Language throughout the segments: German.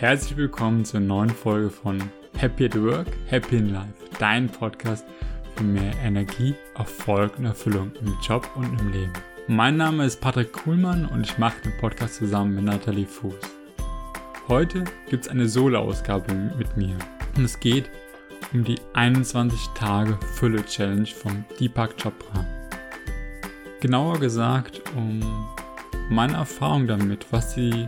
herzlich willkommen zur neuen Folge von Happy at Work, Happy in Life, dein Podcast für mehr Energie, Erfolg und Erfüllung im Job und im Leben. Mein Name ist Patrick Kuhlmann und ich mache den Podcast zusammen mit Nathalie Fuß. Heute gibt es eine Solo-Ausgabe mit mir und es geht um die 21 Tage Fülle Challenge von Deepak Chopra. Genauer gesagt um meine Erfahrung damit, was die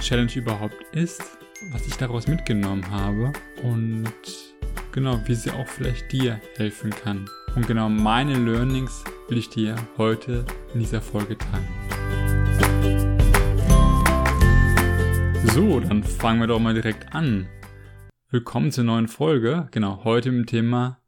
Challenge überhaupt ist, was ich daraus mitgenommen habe und genau, wie sie auch vielleicht dir helfen kann. Und genau meine Learnings will ich dir heute in dieser Folge teilen. So, dann fangen wir doch mal direkt an. Willkommen zur neuen Folge. Genau, heute dem Thema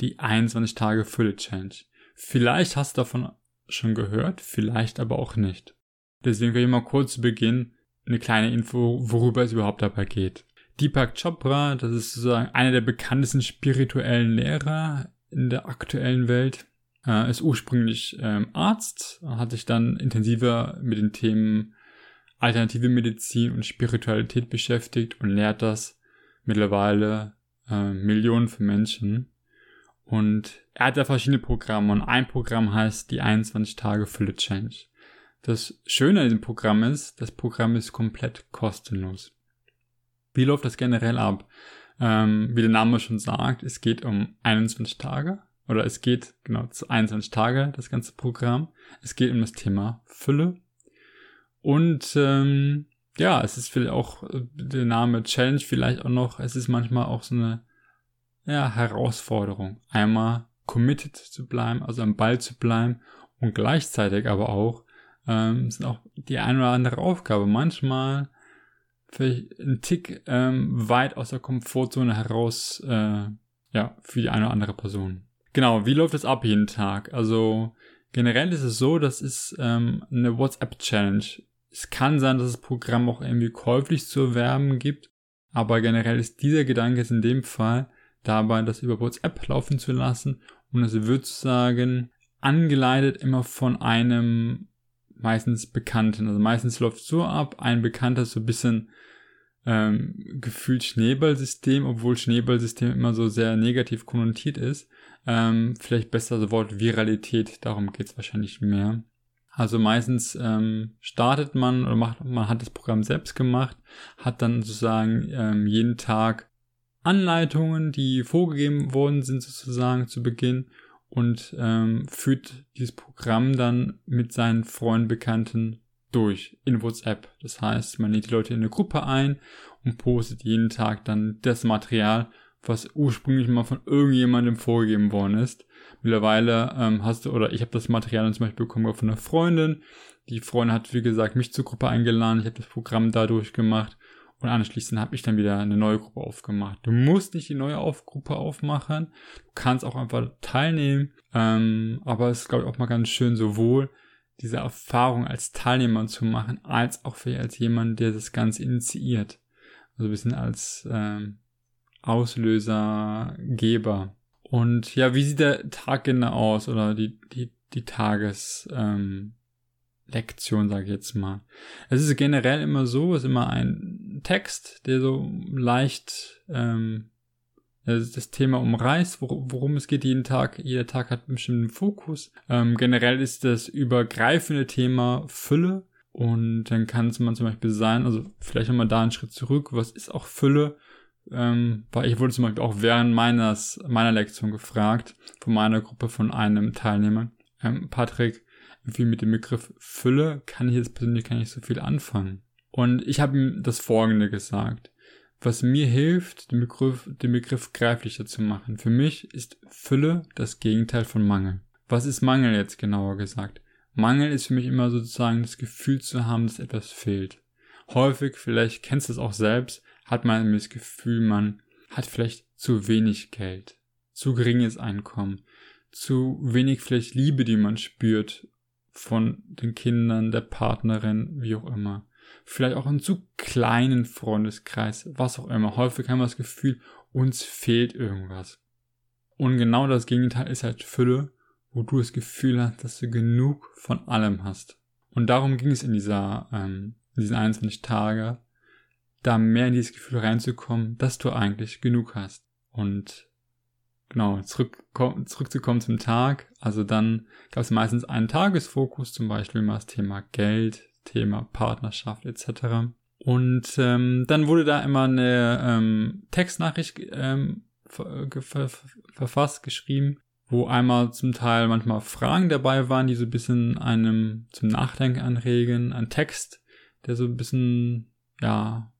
die 21 Tage Fülle Challenge. Vielleicht hast du davon schon gehört, vielleicht aber auch nicht. Deswegen will ich mal kurz zu Beginn eine kleine Info, worüber es überhaupt dabei geht. Deepak Chopra, das ist sozusagen einer der bekanntesten spirituellen Lehrer in der aktuellen Welt, äh, ist ursprünglich ähm, Arzt, hat sich dann intensiver mit den Themen alternative Medizin und Spiritualität beschäftigt und lehrt das mittlerweile äh, Millionen von Menschen. Und er hat da verschiedene Programme und ein Programm heißt die 21 Tage Fülle Change. Das Schöne an diesem Programm ist, das Programm ist komplett kostenlos. Wie läuft das generell ab? Ähm, wie der Name schon sagt, es geht um 21 Tage oder es geht genau zu 21 Tage, das ganze Programm. Es geht um das Thema Fülle. Und ähm, ja, es ist vielleicht auch äh, der Name Challenge vielleicht auch noch, es ist manchmal auch so eine ja, Herausforderung. Einmal committed zu bleiben, also am Ball zu bleiben und gleichzeitig aber auch ähm, sind auch die eine oder andere Aufgabe manchmal vielleicht ein Tick ähm, weit aus der Komfortzone heraus, äh, ja, für die eine oder andere Person. Genau, wie läuft das ab jeden Tag? Also generell ist es so, das ist ähm, eine WhatsApp-Challenge. Es kann sein, dass das Programm auch irgendwie käuflich zu erwerben gibt, aber generell ist dieser Gedanke jetzt in dem Fall dabei, das über WhatsApp laufen zu lassen und es wird sozusagen angeleitet immer von einem meistens Bekannten. Also meistens läuft es so ab, ein Bekannter so ein bisschen ähm, gefühlt Schneeballsystem, obwohl Schneeballsystem immer so sehr negativ konnotiert ist. Ähm, vielleicht besser das Wort Viralität, darum geht's wahrscheinlich mehr. Also meistens ähm, startet man oder macht, man hat das Programm selbst gemacht, hat dann sozusagen ähm, jeden Tag Anleitungen, die vorgegeben worden sind sozusagen zu Beginn und ähm, führt dieses Programm dann mit seinen Freunden, Bekannten durch in WhatsApp. Das heißt, man lädt die Leute in eine Gruppe ein und postet jeden Tag dann das Material, was ursprünglich mal von irgendjemandem vorgegeben worden ist. Mittlerweile ähm, hast du, oder ich habe das Material zum Beispiel bekommen von einer Freundin. Die Freundin hat, wie gesagt, mich zur Gruppe eingeladen. Ich habe das Programm dadurch gemacht und anschließend habe ich dann wieder eine neue Gruppe aufgemacht. Du musst nicht die neue Auf Gruppe aufmachen. Du kannst auch einfach teilnehmen. Ähm, aber es ist, glaube ich, auch mal ganz schön, sowohl diese Erfahrung als Teilnehmer zu machen, als auch für als jemand, der das Ganze initiiert. Also ein bisschen als ähm, Auslöser, Geber. Und ja, wie sieht der Tag genau aus oder die, die, die Tages, ähm, Lektion, sage ich jetzt mal. Es ist generell immer so, es ist immer ein Text, der so leicht ähm, das Thema umreißt, worum es geht jeden Tag. Jeder Tag hat einen bestimmten Fokus. Ähm, generell ist das übergreifende Thema Fülle. Und dann kann es man zum Beispiel sein, also vielleicht nochmal da einen Schritt zurück, was ist auch Fülle? Ähm, weil ich wurde zum Beispiel auch während meines, meiner Lektion gefragt, von meiner Gruppe, von einem Teilnehmer, ähm, Patrick, irgendwie mit dem Begriff Fülle kann ich jetzt persönlich gar nicht so viel anfangen. Und ich habe ihm das Folgende gesagt. Was mir hilft, den Begriff, den Begriff greiflicher zu machen. Für mich ist Fülle das Gegenteil von Mangel. Was ist Mangel jetzt genauer gesagt? Mangel ist für mich immer sozusagen das Gefühl zu haben, dass etwas fehlt. Häufig, vielleicht kennst du es auch selbst, hat man das Gefühl, man hat vielleicht zu wenig Geld, zu geringes Einkommen, zu wenig vielleicht Liebe, die man spürt von den Kindern, der Partnerin, wie auch immer. Vielleicht auch einen zu kleinen Freundeskreis, was auch immer. Häufig haben wir das Gefühl, uns fehlt irgendwas. Und genau das Gegenteil ist halt Fülle, wo du das Gefühl hast, dass du genug von allem hast. Und darum ging es in dieser, ähm, in diesen 21 Tage, da mehr in dieses Gefühl reinzukommen, dass du eigentlich genug hast. Und genau, zurück, zurückzukommen zum Tag. Also dann gab es meistens einen Tagesfokus, zum Beispiel immer das Thema Geld, Thema Partnerschaft etc. Und ähm, dann wurde da immer eine ähm, Textnachricht ähm, ver ver verfasst, geschrieben, wo einmal zum Teil manchmal Fragen dabei waren, die so ein bisschen einem zum Nachdenken anregen, ein Text, der so ein bisschen, ja,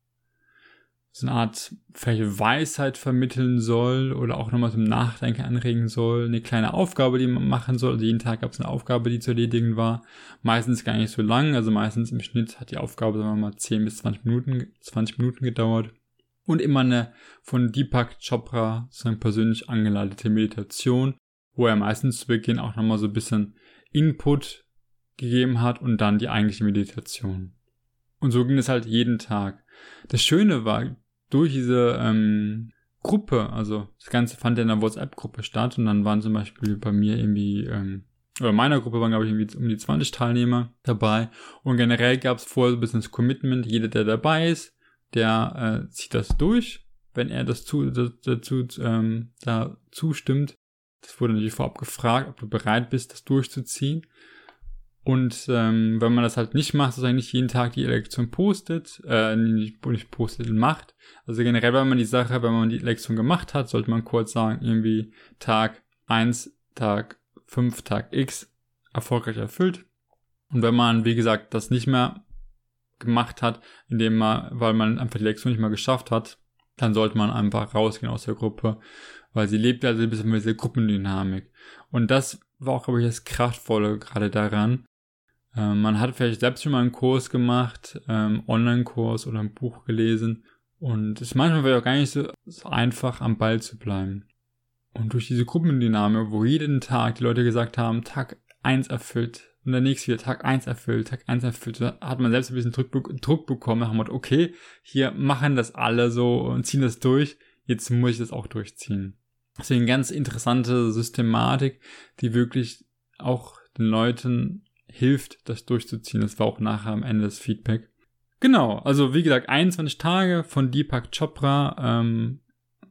so eine Art vielleicht Weisheit vermitteln soll oder auch nochmal zum Nachdenken anregen soll. Eine kleine Aufgabe, die man machen soll. Also jeden Tag gab es eine Aufgabe, die zu erledigen war. Meistens gar nicht so lang. Also meistens im Schnitt hat die Aufgabe, sagen wir mal, 10 bis 20 Minuten, 20 Minuten gedauert. Und immer eine von Deepak Chopra sozusagen persönlich angeleitete Meditation, wo er meistens zu Beginn auch nochmal so ein bisschen Input gegeben hat und dann die eigentliche Meditation. Und so ging es halt jeden Tag. Das Schöne war, durch diese ähm, Gruppe, also das Ganze fand ja in einer WhatsApp-Gruppe statt und dann waren zum Beispiel bei mir irgendwie, ähm, oder meiner Gruppe waren glaube ich irgendwie um die 20 Teilnehmer dabei und generell gab es vorher so ein bisschen das Commitment, jeder der dabei ist, der äh, zieht das durch, wenn er das zu, dazu ähm, da zustimmt. Das wurde natürlich vorab gefragt, ob du bereit bist, das durchzuziehen. Und ähm, wenn man das halt nicht macht, dass eigentlich jeden Tag die Elektion postet, äh, nicht, nicht postet, macht. Also generell, wenn man die Sache, wenn man die Elektion gemacht hat, sollte man kurz sagen, irgendwie Tag 1, Tag 5, Tag X erfolgreich erfüllt. Und wenn man, wie gesagt, das nicht mehr gemacht hat, indem man, weil man einfach die Lektion nicht mehr geschafft hat, dann sollte man einfach rausgehen aus der Gruppe, weil sie lebt also ein bisschen mit dieser Gruppendynamik. Und das war auch, glaube ich, das Kraftvolle gerade daran, ähm, man hat vielleicht selbst schon mal einen Kurs gemacht, ähm, Online-Kurs oder ein Buch gelesen. Und es ist manchmal auch gar nicht so, so einfach, am Ball zu bleiben. Und durch diese Gruppendynamik, wo jeden Tag die Leute gesagt haben, Tag 1 erfüllt, und der nächste wieder Tag 1 erfüllt, Tag 1 erfüllt, da hat man selbst ein bisschen Druck, Druck bekommen, hat man okay, hier machen das alle so und ziehen das durch, jetzt muss ich das auch durchziehen. Deswegen ganz interessante Systematik, die wirklich auch den Leuten hilft, das durchzuziehen. Das war auch nachher am Ende das Feedback. Genau, also wie gesagt, 21 Tage von Deepak Chopra ähm,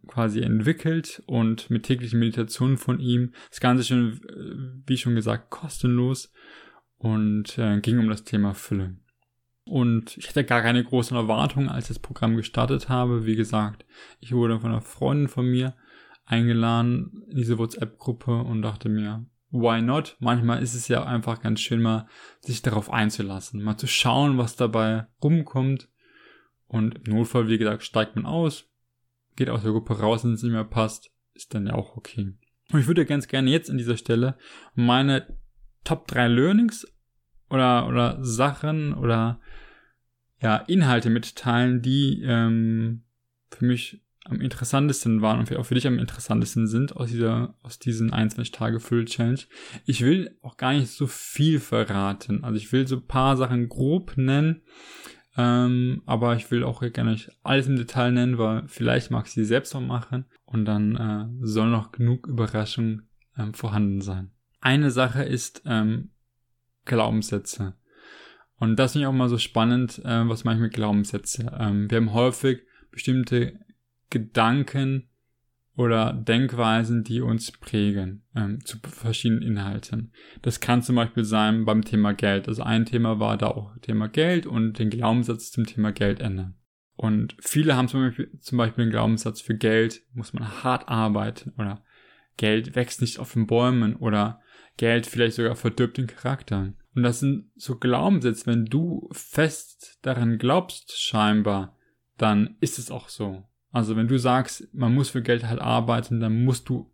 quasi entwickelt und mit täglichen Meditationen von ihm. Das Ganze schon, äh, wie schon gesagt, kostenlos und äh, ging um das Thema Fülle. Und ich hatte gar keine großen Erwartungen, als ich das Programm gestartet habe. Wie gesagt, ich wurde von einer Freundin von mir eingeladen in diese WhatsApp-Gruppe und dachte mir, why not? Manchmal ist es ja einfach ganz schön mal, sich darauf einzulassen, mal zu schauen, was dabei rumkommt. Und im Notfall, wie gesagt, steigt man aus, geht aus der Gruppe raus, wenn es nicht mehr passt, ist dann ja auch okay. Und ich würde ganz gerne jetzt an dieser Stelle meine Top 3 Learnings oder, oder Sachen oder ja, Inhalte mitteilen, die ähm, für mich am interessantesten waren und auch für dich am interessantesten sind aus dieser, aus diesen 21 Tage Full Challenge. Ich will auch gar nicht so viel verraten. Also ich will so paar Sachen grob nennen, ähm, aber ich will auch gerne nicht alles im Detail nennen, weil vielleicht mag ich sie selbst noch machen und dann äh, soll noch genug Überraschung ähm, vorhanden sein. Eine Sache ist ähm, Glaubenssätze. Und das finde ich auch mal so spannend, äh, was manchmal Glaubenssätze. Ähm, wir haben häufig bestimmte Gedanken oder Denkweisen, die uns prägen ähm, zu verschiedenen Inhalten. Das kann zum Beispiel sein beim Thema Geld. Also ein Thema war da auch Thema Geld und den Glaubenssatz zum Thema Geld ändern. Und viele haben zum Beispiel, zum Beispiel den Glaubenssatz für Geld muss man hart arbeiten oder Geld wächst nicht auf den Bäumen oder Geld vielleicht sogar verdirbt den Charakter. Und das sind so Glaubenssätze, wenn du fest daran glaubst scheinbar, dann ist es auch so. Also wenn du sagst, man muss für Geld halt arbeiten, dann musst du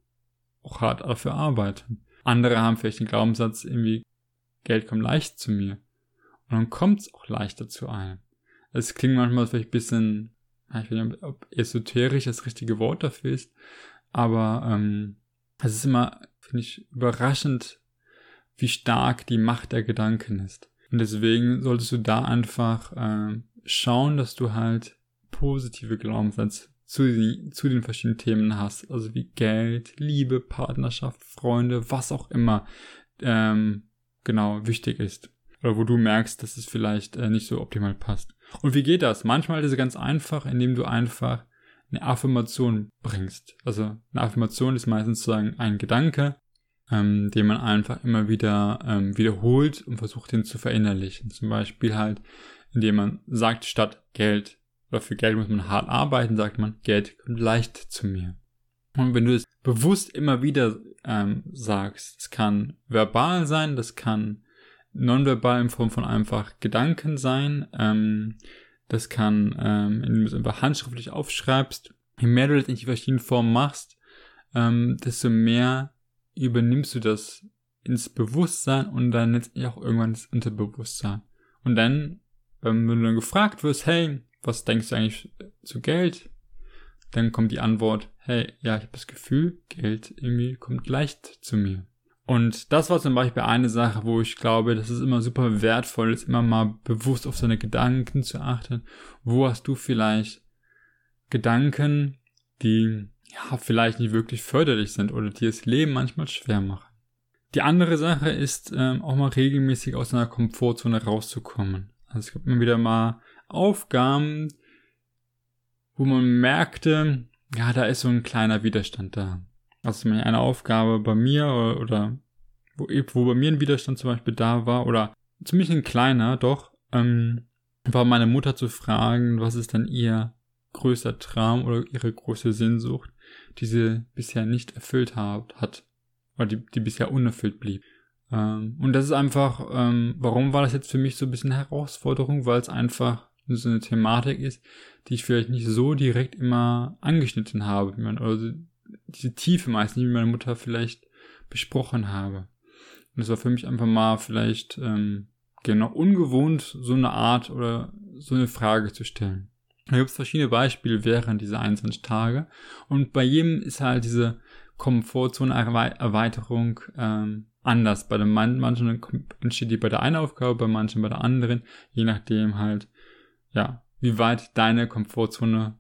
auch hart dafür arbeiten. Andere haben vielleicht den Glaubenssatz irgendwie, Geld kommt leicht zu mir. Und dann kommt es auch leichter zu einem. Es klingt manchmal vielleicht ein bisschen, ich weiß nicht, ob esoterisch das richtige Wort dafür ist, aber ähm, es ist immer, finde ich, überraschend, wie stark die Macht der Gedanken ist. Und deswegen solltest du da einfach äh, schauen, dass du halt positive Glaubenssätze zu, zu den verschiedenen Themen hast, also wie Geld, Liebe, Partnerschaft, Freunde, was auch immer ähm, genau wichtig ist. Oder wo du merkst, dass es vielleicht äh, nicht so optimal passt. Und wie geht das? Manchmal ist es ganz einfach, indem du einfach eine Affirmation bringst. Also eine Affirmation ist meistens sozusagen ein Gedanke, ähm, den man einfach immer wieder ähm, wiederholt und versucht, den zu verinnerlichen. Zum Beispiel halt, indem man sagt, statt Geld oder für Geld muss man hart arbeiten, sagt man, Geld kommt leicht zu mir. Und wenn du es bewusst immer wieder ähm, sagst, es kann verbal sein, das kann nonverbal in Form von einfach Gedanken sein, ähm, das kann, ähm, indem du es einfach handschriftlich aufschreibst. Je mehr du das in die verschiedenen Formen machst, ähm, desto mehr übernimmst du das ins Bewusstsein und dann letztendlich auch irgendwann ins Unterbewusstsein. Und dann, wenn du dann gefragt wirst, hey, was denkst du eigentlich zu Geld? Dann kommt die Antwort, hey, ja, ich habe das Gefühl, Geld irgendwie kommt leicht zu mir. Und das war zum Beispiel eine Sache, wo ich glaube, dass es immer super wertvoll ist, immer mal bewusst auf seine Gedanken zu achten. Wo hast du vielleicht Gedanken, die ja vielleicht nicht wirklich förderlich sind oder die das Leben manchmal schwer machen. Die andere Sache ist, ähm, auch mal regelmäßig aus einer Komfortzone rauszukommen. Also es gibt immer wieder mal Aufgaben, wo man merkte, ja, da ist so ein kleiner Widerstand da. Also eine Aufgabe bei mir oder, oder wo, wo bei mir ein Widerstand zum Beispiel da war, oder ziemlich ein kleiner, doch, ähm, war meine Mutter zu fragen, was ist dann ihr größter Traum oder ihre große Sehnsucht, die sie bisher nicht erfüllt hat, hat oder die, die bisher unerfüllt blieb. Ähm, und das ist einfach, ähm, warum war das jetzt für mich so ein bisschen Herausforderung, weil es einfach so eine Thematik ist, die ich vielleicht nicht so direkt immer angeschnitten habe, oder diese Tiefe meistens, wie meine Mutter vielleicht besprochen habe. Und es war für mich einfach mal vielleicht ähm, genau ungewohnt, so eine Art oder so eine Frage zu stellen. Da gibt es verschiedene Beispiele während dieser 21 Tage. Und bei jedem ist halt diese Komfortzone-Erweiterung ähm, anders. Bei den manchen entsteht die bei der einen Aufgabe, bei manchen bei der anderen, je nachdem halt, ja, wie weit deine Komfortzone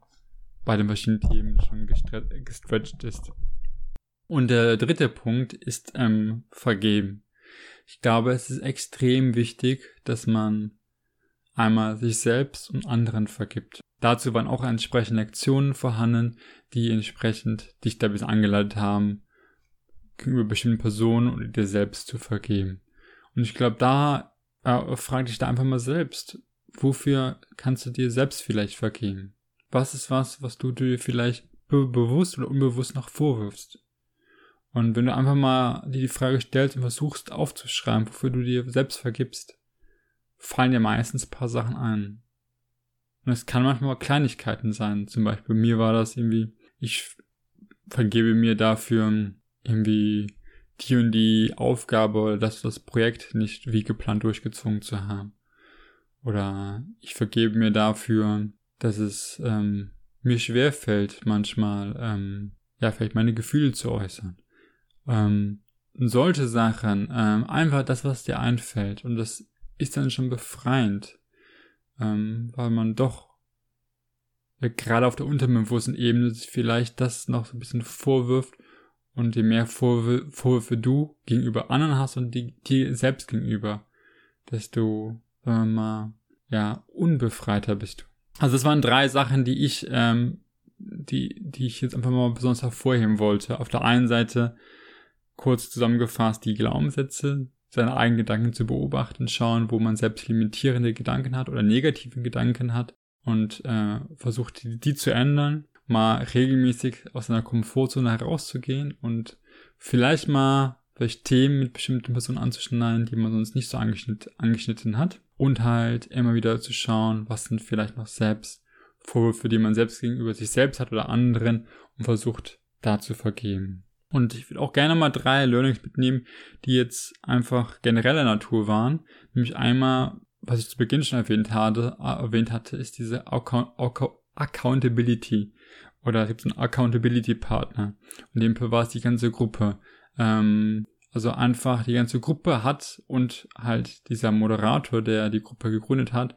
bei den verschiedenen Themen schon gestretched ist. Und der dritte Punkt ist ähm, Vergeben. Ich glaube, es ist extrem wichtig, dass man einmal sich selbst und anderen vergibt. Dazu waren auch entsprechende Lektionen vorhanden, die entsprechend dich da bis angeleitet haben, gegenüber bestimmten Personen und dir selbst zu vergeben. Und ich glaube, da äh, frag dich da einfach mal selbst, wofür kannst du dir selbst vielleicht vergeben? Was ist was, was du dir vielleicht be bewusst oder unbewusst noch vorwirfst? Und wenn du einfach mal dir die Frage stellst und versuchst aufzuschreiben, wofür du dir selbst vergibst, fallen dir meistens paar Sachen ein. Und es kann manchmal Kleinigkeiten sein. Zum Beispiel bei mir war das irgendwie, ich vergebe mir dafür irgendwie die und die Aufgabe oder das, das Projekt nicht wie geplant durchgezogen zu haben. Oder ich vergebe mir dafür, dass es ähm, mir schwer fällt, manchmal ähm, ja vielleicht meine Gefühle zu äußern. Ähm, solche Sachen, ähm, einfach das, was dir einfällt. Und das ist dann schon befreiend, ähm, weil man doch ja, gerade auf der unterbewussten Ebene vielleicht das noch so ein bisschen vorwirft und je mehr Vorwürfe, Vorwürfe du gegenüber anderen hast und dir selbst gegenüber, desto, wir mal, ja, unbefreiter bist du. Also das waren drei Sachen, die ich, ähm, die, die ich jetzt einfach mal besonders hervorheben wollte. Auf der einen Seite kurz zusammengefasst die Glaubenssätze, seine eigenen Gedanken zu beobachten, schauen, wo man selbst limitierende Gedanken hat oder negative Gedanken hat und äh, versucht, die, die zu ändern, mal regelmäßig aus seiner Komfortzone herauszugehen und vielleicht mal vielleicht Themen mit bestimmten Personen anzuschneiden, die man sonst nicht so angeschnitten, angeschnitten hat und halt immer wieder zu schauen, was sind vielleicht noch selbst Vorwürfe, die man selbst gegenüber sich selbst hat oder anderen und versucht da zu vergeben. Und ich will auch gerne mal drei Learnings mitnehmen, die jetzt einfach genereller Natur waren. Nämlich einmal, was ich zu Beginn schon erwähnt hatte, äh, erwähnt hatte, ist diese Account Accountability. Oder es gibt einen Accountability-Partner. Und dem war es die ganze Gruppe. Ähm, also einfach die ganze Gruppe hat und halt dieser Moderator, der die Gruppe gegründet hat,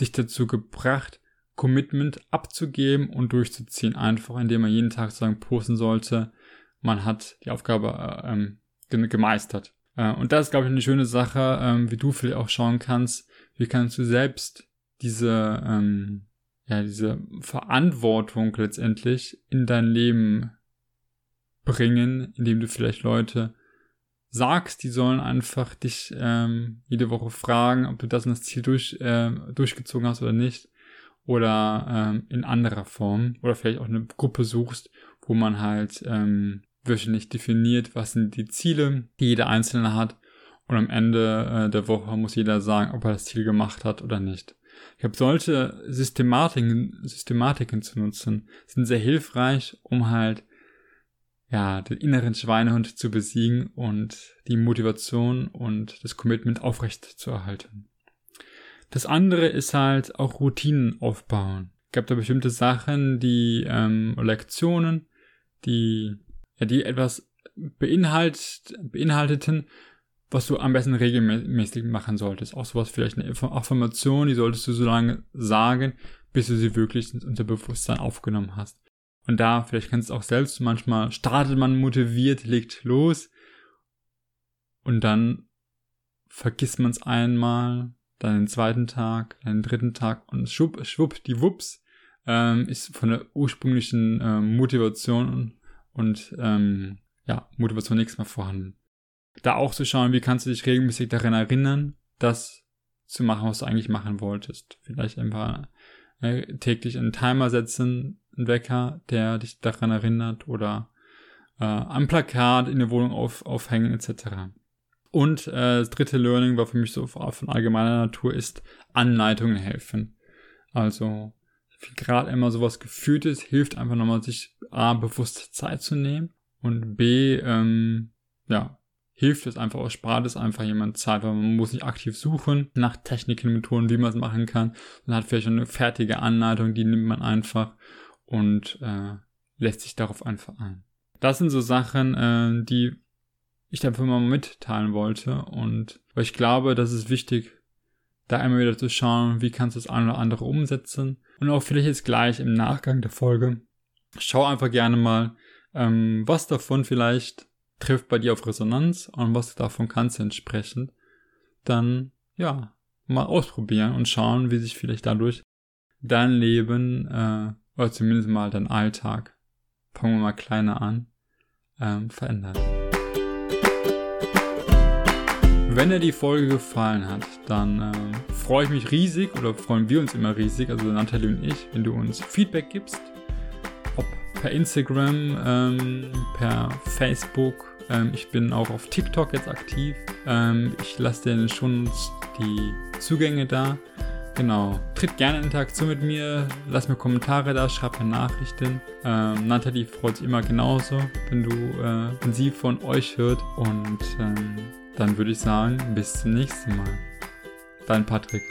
dich dazu gebracht, Commitment abzugeben und durchzuziehen. Einfach indem man jeden Tag sagen posten sollte, man hat die Aufgabe äh, ähm, gemeistert. Äh, und das ist, glaube ich, eine schöne Sache, ähm, wie du vielleicht auch schauen kannst, wie kannst du selbst diese, ähm, ja, diese Verantwortung letztendlich in dein Leben bringen, indem du vielleicht Leute sagst, die sollen einfach dich ähm, jede Woche fragen, ob du das und das Ziel durch, äh, durchgezogen hast oder nicht. Oder ähm, in anderer Form. Oder vielleicht auch eine Gruppe suchst, wo man halt ähm, wöchentlich definiert, was sind die Ziele, die jeder Einzelne hat. Und am Ende äh, der Woche muss jeder sagen, ob er das Ziel gemacht hat oder nicht. Ich habe solche Systematiken, Systematiken zu nutzen, sind sehr hilfreich, um halt ja, den inneren Schweinehund zu besiegen und die Motivation und das Commitment aufrecht zu erhalten. Das andere ist halt auch Routinen aufbauen. Es gab da bestimmte Sachen, die ähm, Lektionen, die ja, die etwas beinhalt, beinhalteten, was du am besten regelmäßig machen solltest. Auch sowas vielleicht eine Affirmation, die solltest du so lange sagen, bis du sie wirklich ins Unterbewusstsein aufgenommen hast. Und da, vielleicht kennst du es auch selbst, manchmal startet man motiviert, legt los und dann vergisst man es einmal, dann den zweiten Tag, dann den dritten Tag und schwupp, schwupp, die Wups ähm, ist von der ursprünglichen ähm, Motivation und, ähm, ja, Motivation nichts mehr vorhanden. Da auch zu schauen, wie kannst du dich regelmäßig daran erinnern, das zu machen, was du eigentlich machen wolltest. Vielleicht einfach äh, täglich einen Timer setzen, einen Wecker, der dich daran erinnert oder äh, am Plakat in der Wohnung auf, aufhängen etc. Und äh, das dritte Learning war für mich so von allgemeiner Natur ist Anleitungen helfen. Also gerade immer sowas Gefühltes hilft einfach nochmal sich A, bewusst Zeit zu nehmen und B, ähm, ja, hilft es einfach, auch spart es einfach jemand Zeit, weil man muss nicht aktiv suchen nach Techniken, Methoden, wie man es machen kann. Man hat vielleicht eine fertige Anleitung, die nimmt man einfach und äh, lässt sich darauf einfach ein. Das sind so Sachen, äh, die ich einfach mal mitteilen wollte und weil ich glaube, das ist wichtig, da immer wieder zu schauen, wie kannst du das eine oder andere umsetzen und auch vielleicht jetzt gleich im Nachgang der Folge. Schau einfach gerne mal, ähm, was davon vielleicht trifft bei dir auf Resonanz und was davon kannst du entsprechend dann, ja, mal ausprobieren und schauen, wie sich vielleicht dadurch dein Leben, äh, oder zumindest mal dein Alltag, fangen wir mal kleiner an, ähm, verändert. Wenn dir die Folge gefallen hat, dann ähm, freue ich mich riesig oder freuen wir uns immer riesig, also Natalie und ich, wenn du uns Feedback gibst per Instagram, ähm, per Facebook. Ähm, ich bin auch auf TikTok jetzt aktiv. Ähm, ich lasse dir schon die Zugänge da. Genau. Tritt gerne in Interaktion mit mir, lass mir Kommentare da, schreib mir Nachrichten. Ähm, Nathalie freut sich immer genauso, wenn du, äh, wenn sie von euch hört. Und ähm, dann würde ich sagen, bis zum nächsten Mal. Dein Patrick.